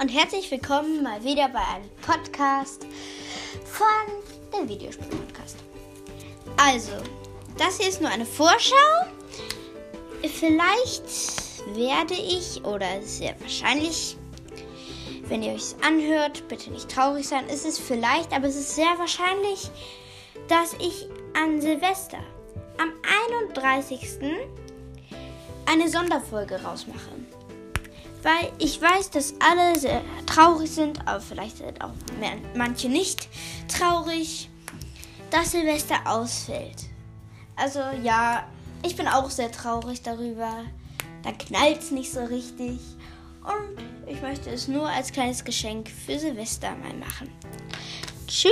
und herzlich willkommen mal wieder bei einem Podcast von dem Videospiel-Podcast. Also, das hier ist nur eine Vorschau. Vielleicht werde ich, oder sehr wahrscheinlich, wenn ihr euch anhört, bitte nicht traurig sein, ist es vielleicht, aber es ist sehr wahrscheinlich, dass ich an Silvester am 31. eine Sonderfolge rausmache. Weil ich weiß, dass alle sehr traurig sind, aber vielleicht sind auch manche nicht traurig, dass Silvester ausfällt. Also ja, ich bin auch sehr traurig darüber. Da knallt es nicht so richtig. Und ich möchte es nur als kleines Geschenk für Silvester mal machen. Tschüss!